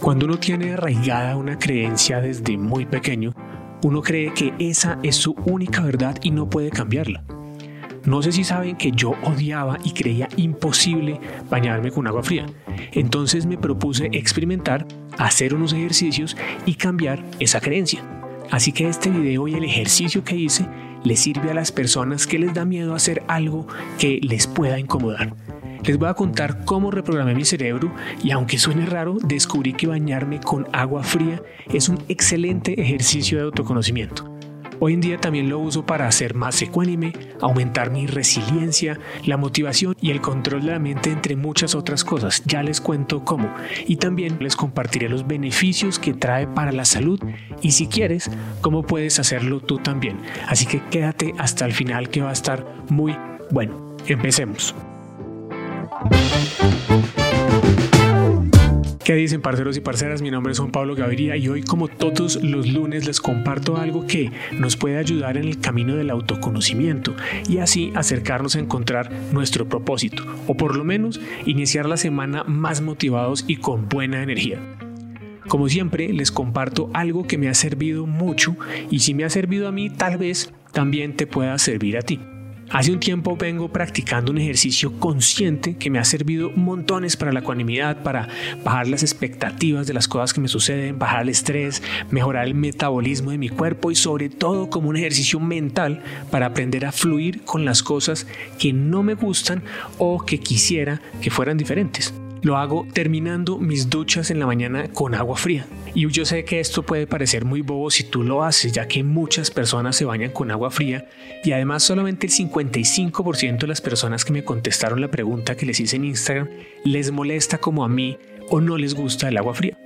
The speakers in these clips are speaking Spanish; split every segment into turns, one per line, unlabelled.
Cuando uno tiene arraigada una creencia desde muy pequeño, uno cree que esa es su única verdad y no puede cambiarla. No sé si saben que yo odiaba y creía imposible bañarme con agua fría. Entonces me propuse experimentar, hacer unos ejercicios y cambiar esa creencia. Así que este video y el ejercicio que hice le sirve a las personas que les da miedo hacer algo que les pueda incomodar. Les voy a contar cómo reprogramé mi cerebro y aunque suene raro, descubrí que bañarme con agua fría es un excelente ejercicio de autoconocimiento. Hoy en día también lo uso para ser más ecuánime, aumentar mi resiliencia, la motivación y el control de la mente entre muchas otras cosas. Ya les cuento cómo. Y también les compartiré los beneficios que trae para la salud y si quieres, cómo puedes hacerlo tú también. Así que quédate hasta el final que va a estar muy bueno. Empecemos. ¿Qué dicen parceros y parceras? Mi nombre es Juan Pablo Gaviria y hoy como todos los lunes les comparto algo que nos puede ayudar en el camino del autoconocimiento y así acercarnos a encontrar nuestro propósito o por lo menos iniciar la semana más motivados y con buena energía. Como siempre les comparto algo que me ha servido mucho y si me ha servido a mí tal vez también te pueda servir a ti. Hace un tiempo vengo practicando un ejercicio consciente que me ha servido montones para la ecuanimidad, para bajar las expectativas de las cosas que me suceden, bajar el estrés, mejorar el metabolismo de mi cuerpo y sobre todo como un ejercicio mental para aprender a fluir con las cosas que no me gustan o que quisiera que fueran diferentes. Lo hago terminando mis duchas en la mañana con agua fría. Y yo sé que esto puede parecer muy bobo si tú lo haces, ya que muchas personas se bañan con agua fría y además solamente el 55% de las personas que me contestaron la pregunta que les hice en Instagram les molesta como a mí o no les gusta el agua fría.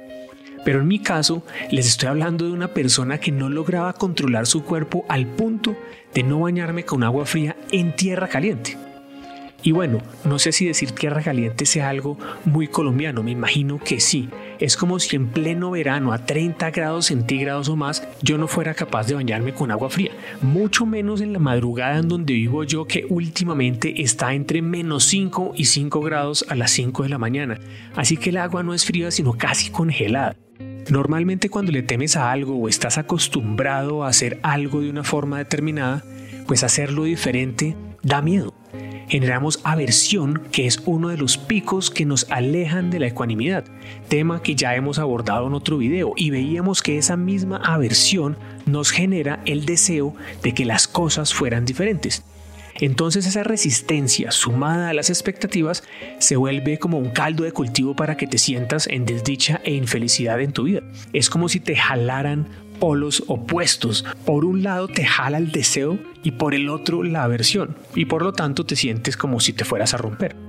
Pero en mi caso, les estoy hablando de una persona que no lograba controlar su cuerpo al punto de no bañarme con agua fría en tierra caliente. Y bueno, no sé si decir tierra caliente sea algo muy colombiano, me imagino que sí. Es como si en pleno verano a 30 grados centígrados o más yo no fuera capaz de bañarme con agua fría. Mucho menos en la madrugada en donde vivo yo que últimamente está entre menos 5 y 5 grados a las 5 de la mañana. Así que el agua no es fría sino casi congelada. Normalmente cuando le temes a algo o estás acostumbrado a hacer algo de una forma determinada, pues hacerlo diferente da miedo generamos aversión, que es uno de los picos que nos alejan de la ecuanimidad, tema que ya hemos abordado en otro video, y veíamos que esa misma aversión nos genera el deseo de que las cosas fueran diferentes. Entonces esa resistencia sumada a las expectativas se vuelve como un caldo de cultivo para que te sientas en desdicha e infelicidad en tu vida. Es como si te jalaran polos opuestos. Por un lado te jala el deseo y por el otro la aversión, y por lo tanto te sientes como si te fueras a romper.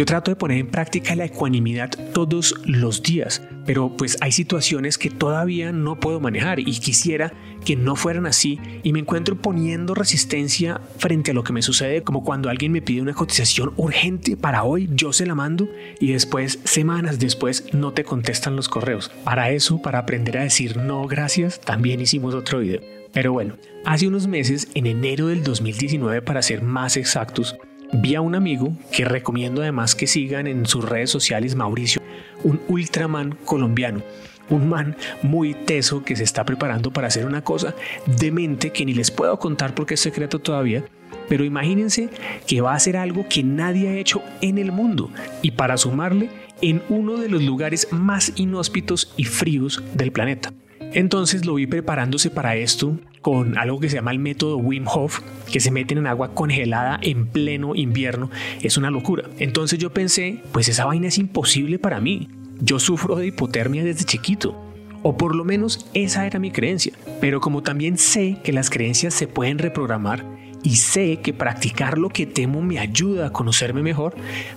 Yo trato de poner en práctica la ecuanimidad todos los días, pero pues hay situaciones que todavía no puedo manejar y quisiera que no fueran así y me encuentro poniendo resistencia frente a lo que me sucede como cuando alguien me pide una cotización urgente para hoy, yo se la mando y después, semanas después, no te contestan los correos. Para eso, para aprender a decir no gracias, también hicimos otro video. Pero bueno, hace unos meses, en enero del 2019 para ser más exactos, Vi a un amigo que recomiendo además que sigan en sus redes sociales, Mauricio, un ultraman colombiano, un man muy teso que se está preparando para hacer una cosa demente que ni les puedo contar porque es secreto todavía, pero imagínense que va a hacer algo que nadie ha hecho en el mundo y para sumarle en uno de los lugares más inhóspitos y fríos del planeta. Entonces lo vi preparándose para esto con algo que se llama el método Wim Hof, que se meten en agua congelada en pleno invierno. Es una locura. Entonces yo pensé, pues esa vaina es imposible para mí. Yo sufro de hipotermia desde chiquito. O por lo menos esa era mi creencia. Pero como también sé que las creencias se pueden reprogramar y sé que practicar lo que temo me ayuda a conocerme mejor,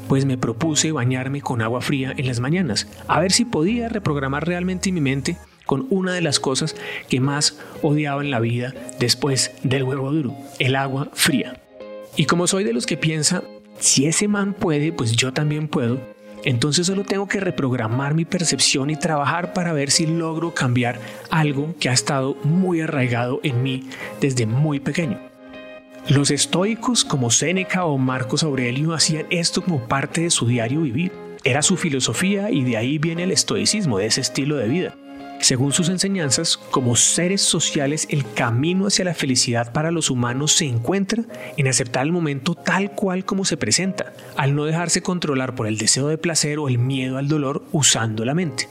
pues me propuse bañarme con agua fría en las mañanas, a ver si podía reprogramar realmente mi mente con una de las cosas que más odiaba en la vida después del huevo duro, el agua fría. Y como soy de los que piensa, si ese man puede, pues yo también puedo, entonces solo tengo que reprogramar mi percepción y trabajar para ver si logro cambiar algo que ha estado muy arraigado en mí desde muy pequeño. Los estoicos como Séneca o Marcos Aurelio hacían esto como parte de su diario vivir Era su filosofía y de ahí viene el estoicismo, de ese estilo de vida. Según sus enseñanzas, como seres sociales, el camino hacia la felicidad para los humanos se encuentra en aceptar el momento tal cual como se presenta, al no dejarse controlar por el deseo de placer o el miedo al dolor usando la mente.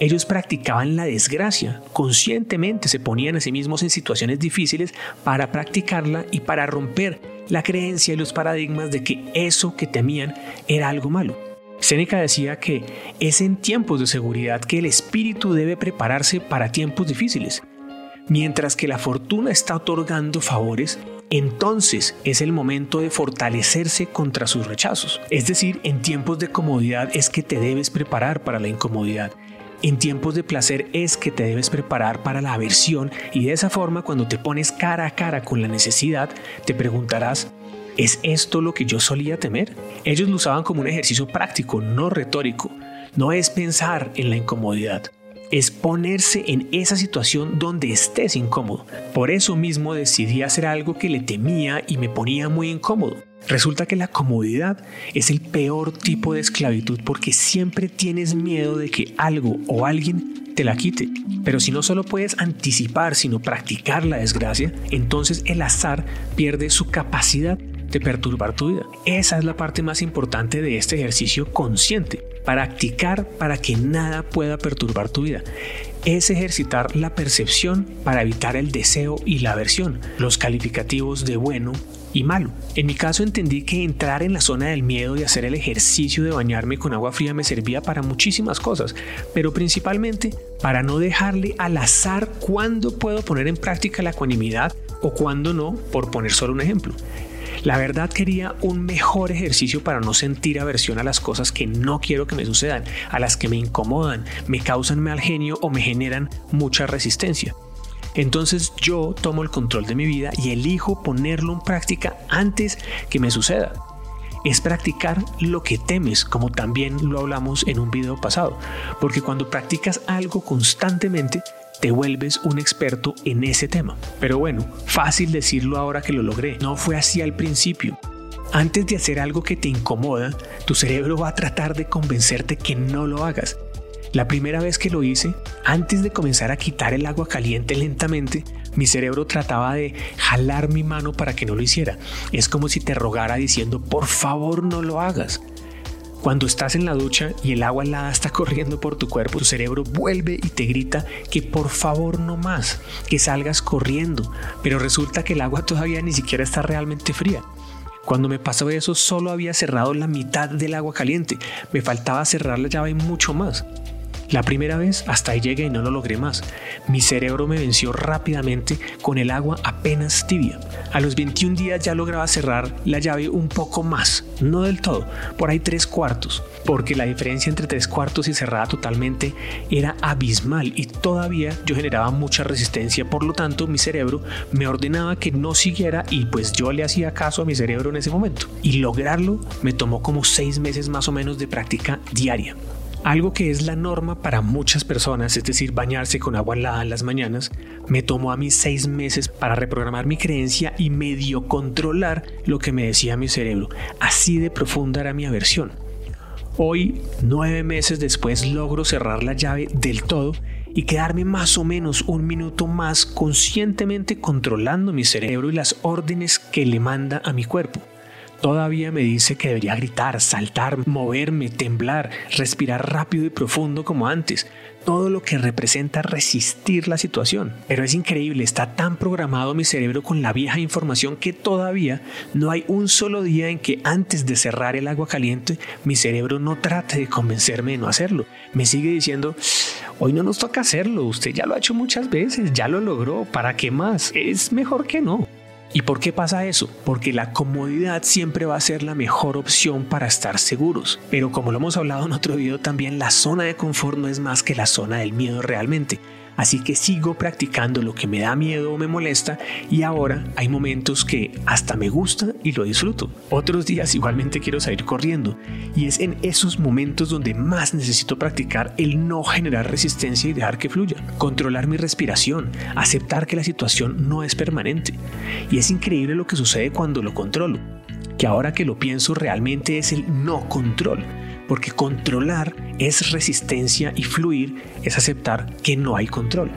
Ellos practicaban la desgracia, conscientemente se ponían a sí mismos en situaciones difíciles para practicarla y para romper la creencia y los paradigmas de que eso que temían era algo malo. Séneca decía que es en tiempos de seguridad que el espíritu debe prepararse para tiempos difíciles. Mientras que la fortuna está otorgando favores, entonces es el momento de fortalecerse contra sus rechazos. Es decir, en tiempos de comodidad es que te debes preparar para la incomodidad. En tiempos de placer es que te debes preparar para la aversión y de esa forma cuando te pones cara a cara con la necesidad, te preguntarás, ¿Es esto lo que yo solía temer? Ellos lo usaban como un ejercicio práctico, no retórico. No es pensar en la incomodidad, es ponerse en esa situación donde estés incómodo. Por eso mismo decidí hacer algo que le temía y me ponía muy incómodo. Resulta que la comodidad es el peor tipo de esclavitud porque siempre tienes miedo de que algo o alguien te la quite. Pero si no solo puedes anticipar, sino practicar la desgracia, entonces el azar pierde su capacidad de perturbar tu vida. Esa es la parte más importante de este ejercicio consciente. Practicar para que nada pueda perturbar tu vida. Es ejercitar la percepción para evitar el deseo y la aversión, los calificativos de bueno y malo. En mi caso entendí que entrar en la zona del miedo y hacer el ejercicio de bañarme con agua fría me servía para muchísimas cosas, pero principalmente para no dejarle al azar cuándo puedo poner en práctica la ecuanimidad o cuándo no, por poner solo un ejemplo. La verdad quería un mejor ejercicio para no sentir aversión a las cosas que no quiero que me sucedan, a las que me incomodan, me causan mal genio o me generan mucha resistencia. Entonces yo tomo el control de mi vida y elijo ponerlo en práctica antes que me suceda. Es practicar lo que temes, como también lo hablamos en un video pasado, porque cuando practicas algo constantemente, te vuelves un experto en ese tema. Pero bueno, fácil decirlo ahora que lo logré. No fue así al principio. Antes de hacer algo que te incomoda, tu cerebro va a tratar de convencerte que no lo hagas. La primera vez que lo hice, antes de comenzar a quitar el agua caliente lentamente, mi cerebro trataba de jalar mi mano para que no lo hiciera. Es como si te rogara diciendo, por favor no lo hagas. Cuando estás en la ducha y el agua helada está corriendo por tu cuerpo, tu cerebro vuelve y te grita que por favor no más, que salgas corriendo, pero resulta que el agua todavía ni siquiera está realmente fría. Cuando me pasó eso solo había cerrado la mitad del agua caliente, me faltaba cerrar la llave mucho más. La primera vez hasta ahí llegué y no lo logré más. Mi cerebro me venció rápidamente con el agua apenas tibia. A los 21 días ya lograba cerrar la llave un poco más, no del todo, por ahí tres cuartos, porque la diferencia entre tres cuartos y cerrada totalmente era abismal y todavía yo generaba mucha resistencia, por lo tanto mi cerebro me ordenaba que no siguiera y pues yo le hacía caso a mi cerebro en ese momento. Y lograrlo me tomó como seis meses más o menos de práctica diaria. Algo que es la norma para muchas personas, es decir, bañarse con agua helada en las mañanas, me tomó a mí seis meses para reprogramar mi creencia y medio controlar lo que me decía mi cerebro. Así de profunda era mi aversión. Hoy, nueve meses después, logro cerrar la llave del todo y quedarme más o menos un minuto más conscientemente controlando mi cerebro y las órdenes que le manda a mi cuerpo. Todavía me dice que debería gritar, saltar, moverme, temblar, respirar rápido y profundo como antes. Todo lo que representa resistir la situación. Pero es increíble, está tan programado mi cerebro con la vieja información que todavía no hay un solo día en que antes de cerrar el agua caliente mi cerebro no trate de convencerme de no hacerlo. Me sigue diciendo, hoy no nos toca hacerlo, usted ya lo ha hecho muchas veces, ya lo logró, ¿para qué más? Es mejor que no. ¿Y por qué pasa eso? Porque la comodidad siempre va a ser la mejor opción para estar seguros. Pero como lo hemos hablado en otro video también, la zona de confort no es más que la zona del miedo realmente. Así que sigo practicando lo que me da miedo o me molesta y ahora hay momentos que hasta me gusta y lo disfruto. Otros días igualmente quiero salir corriendo y es en esos momentos donde más necesito practicar el no generar resistencia y dejar que fluya. Controlar mi respiración, aceptar que la situación no es permanente. Y es increíble lo que sucede cuando lo controlo, que ahora que lo pienso realmente es el no control porque controlar es resistencia y fluir es aceptar que no hay control.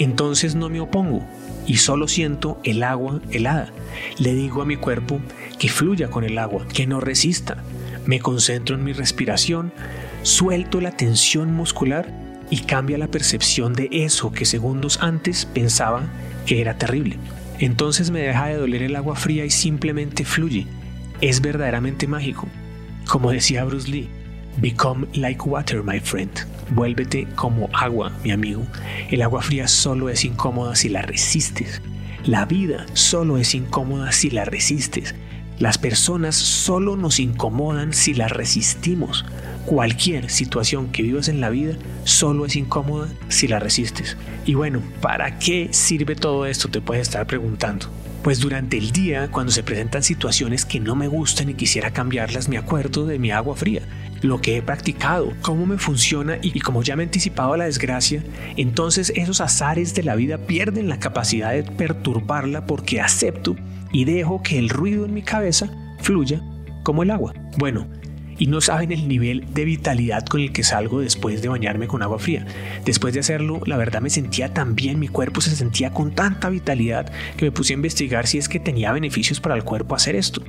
Entonces no me opongo y solo siento el agua helada. Le digo a mi cuerpo que fluya con el agua, que no resista. Me concentro en mi respiración, suelto la tensión muscular y cambia la percepción de eso que segundos antes pensaba que era terrible. Entonces me deja de doler el agua fría y simplemente fluye. Es verdaderamente mágico. Como decía Bruce Lee, Become like water, my friend. Vuélvete como agua, mi amigo. El agua fría solo es incómoda si la resistes. La vida solo es incómoda si la resistes. Las personas solo nos incomodan si las resistimos. Cualquier situación que vivas en la vida solo es incómoda si la resistes. Y bueno, ¿para qué sirve todo esto? Te puedes estar preguntando. Pues durante el día, cuando se presentan situaciones que no me gustan y quisiera cambiarlas, me acuerdo de mi agua fría lo que he practicado, cómo me funciona y, como ya me he anticipado a la desgracia, entonces esos azares de la vida pierden la capacidad de perturbarla porque acepto y dejo que el ruido en mi cabeza fluya como el agua. Bueno, y no saben el nivel de vitalidad con el que salgo después de bañarme con agua fría. Después de hacerlo, la verdad me sentía tan bien, mi cuerpo se sentía con tanta vitalidad que me puse a investigar si es que tenía beneficios para el cuerpo hacer esto.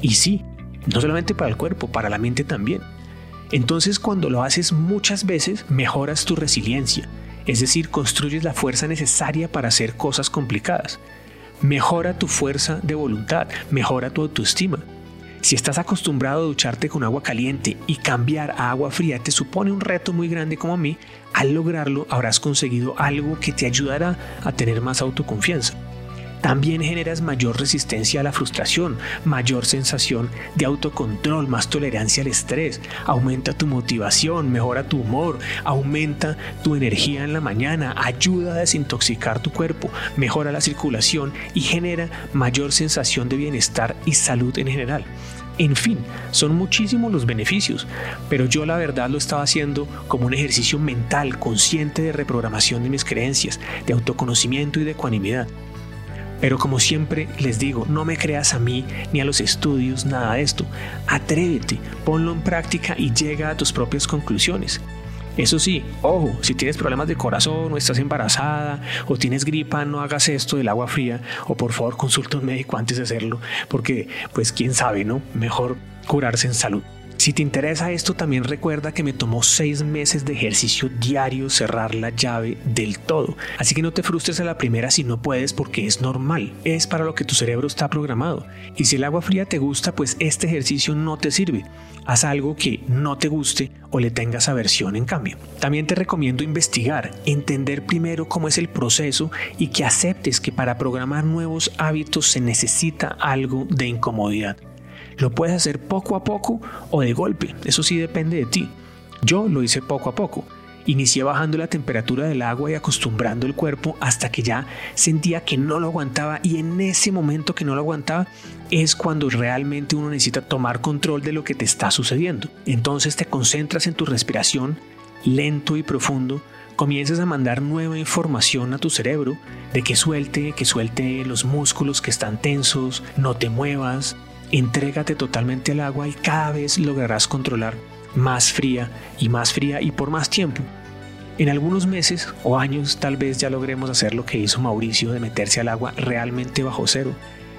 Y sí, no solamente para el cuerpo, para la mente también. Entonces cuando lo haces muchas veces, mejoras tu resiliencia, es decir, construyes la fuerza necesaria para hacer cosas complicadas. Mejora tu fuerza de voluntad, mejora tu autoestima. Si estás acostumbrado a ducharte con agua caliente y cambiar a agua fría te supone un reto muy grande como a mí, al lograrlo habrás conseguido algo que te ayudará a tener más autoconfianza. También generas mayor resistencia a la frustración, mayor sensación de autocontrol, más tolerancia al estrés, aumenta tu motivación, mejora tu humor, aumenta tu energía en la mañana, ayuda a desintoxicar tu cuerpo, mejora la circulación y genera mayor sensación de bienestar y salud en general. En fin, son muchísimos los beneficios, pero yo la verdad lo estaba haciendo como un ejercicio mental, consciente de reprogramación de mis creencias, de autoconocimiento y de ecuanimidad. Pero como siempre les digo, no me creas a mí ni a los estudios, nada de esto. Atrévete, ponlo en práctica y llega a tus propias conclusiones. Eso sí, ojo, si tienes problemas de corazón o estás embarazada o tienes gripa, no hagas esto del agua fría o por favor consulta a un médico antes de hacerlo, porque pues quién sabe, ¿no? Mejor curarse en salud. Si te interesa esto, también recuerda que me tomó seis meses de ejercicio diario cerrar la llave del todo. Así que no te frustres a la primera si no puedes porque es normal. Es para lo que tu cerebro está programado. Y si el agua fría te gusta, pues este ejercicio no te sirve. Haz algo que no te guste o le tengas aversión en cambio. También te recomiendo investigar, entender primero cómo es el proceso y que aceptes que para programar nuevos hábitos se necesita algo de incomodidad. Lo puedes hacer poco a poco o de golpe, eso sí depende de ti. Yo lo hice poco a poco. Inicié bajando la temperatura del agua y acostumbrando el cuerpo hasta que ya sentía que no lo aguantaba y en ese momento que no lo aguantaba es cuando realmente uno necesita tomar control de lo que te está sucediendo. Entonces te concentras en tu respiración lento y profundo, comienzas a mandar nueva información a tu cerebro de que suelte, que suelte los músculos que están tensos, no te muevas, Entrégate totalmente al agua y cada vez lograrás controlar más fría y más fría y por más tiempo. En algunos meses o años tal vez ya logremos hacer lo que hizo Mauricio de meterse al agua realmente bajo cero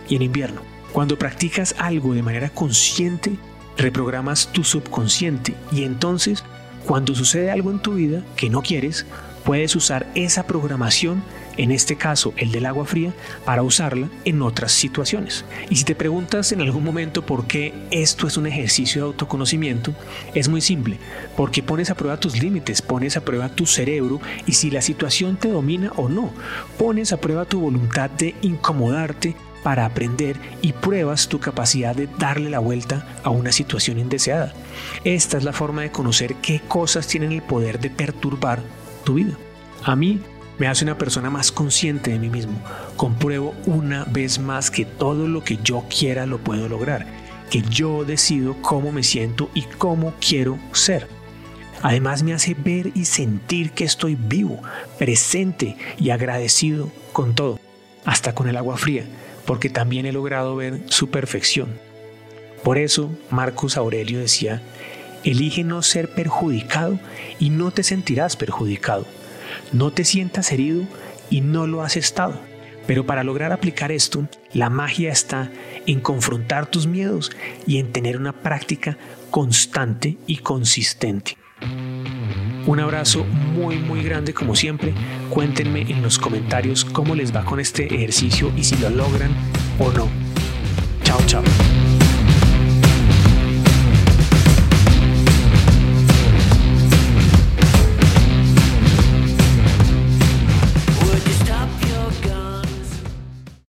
y en invierno. Cuando practicas algo de manera consciente, reprogramas tu subconsciente y entonces cuando sucede algo en tu vida que no quieres, puedes usar esa programación en este caso el del agua fría, para usarla en otras situaciones. Y si te preguntas en algún momento por qué esto es un ejercicio de autoconocimiento, es muy simple, porque pones a prueba tus límites, pones a prueba tu cerebro y si la situación te domina o no, pones a prueba tu voluntad de incomodarte para aprender y pruebas tu capacidad de darle la vuelta a una situación indeseada. Esta es la forma de conocer qué cosas tienen el poder de perturbar tu vida. A mí me hace una persona más consciente de mí mismo. Compruebo una vez más que todo lo que yo quiera lo puedo lograr, que yo decido cómo me siento y cómo quiero ser. Además me hace ver y sentir que estoy vivo, presente y agradecido con todo, hasta con el agua fría, porque también he logrado ver su perfección. Por eso Marcus Aurelio decía, Elige no ser perjudicado y no te sentirás perjudicado. No te sientas herido y no lo has estado. Pero para lograr aplicar esto, la magia está en confrontar tus miedos y en tener una práctica constante y consistente. Un abrazo muy muy grande como siempre. Cuéntenme en los comentarios cómo les va con este ejercicio y si lo logran o no. Chao, chao.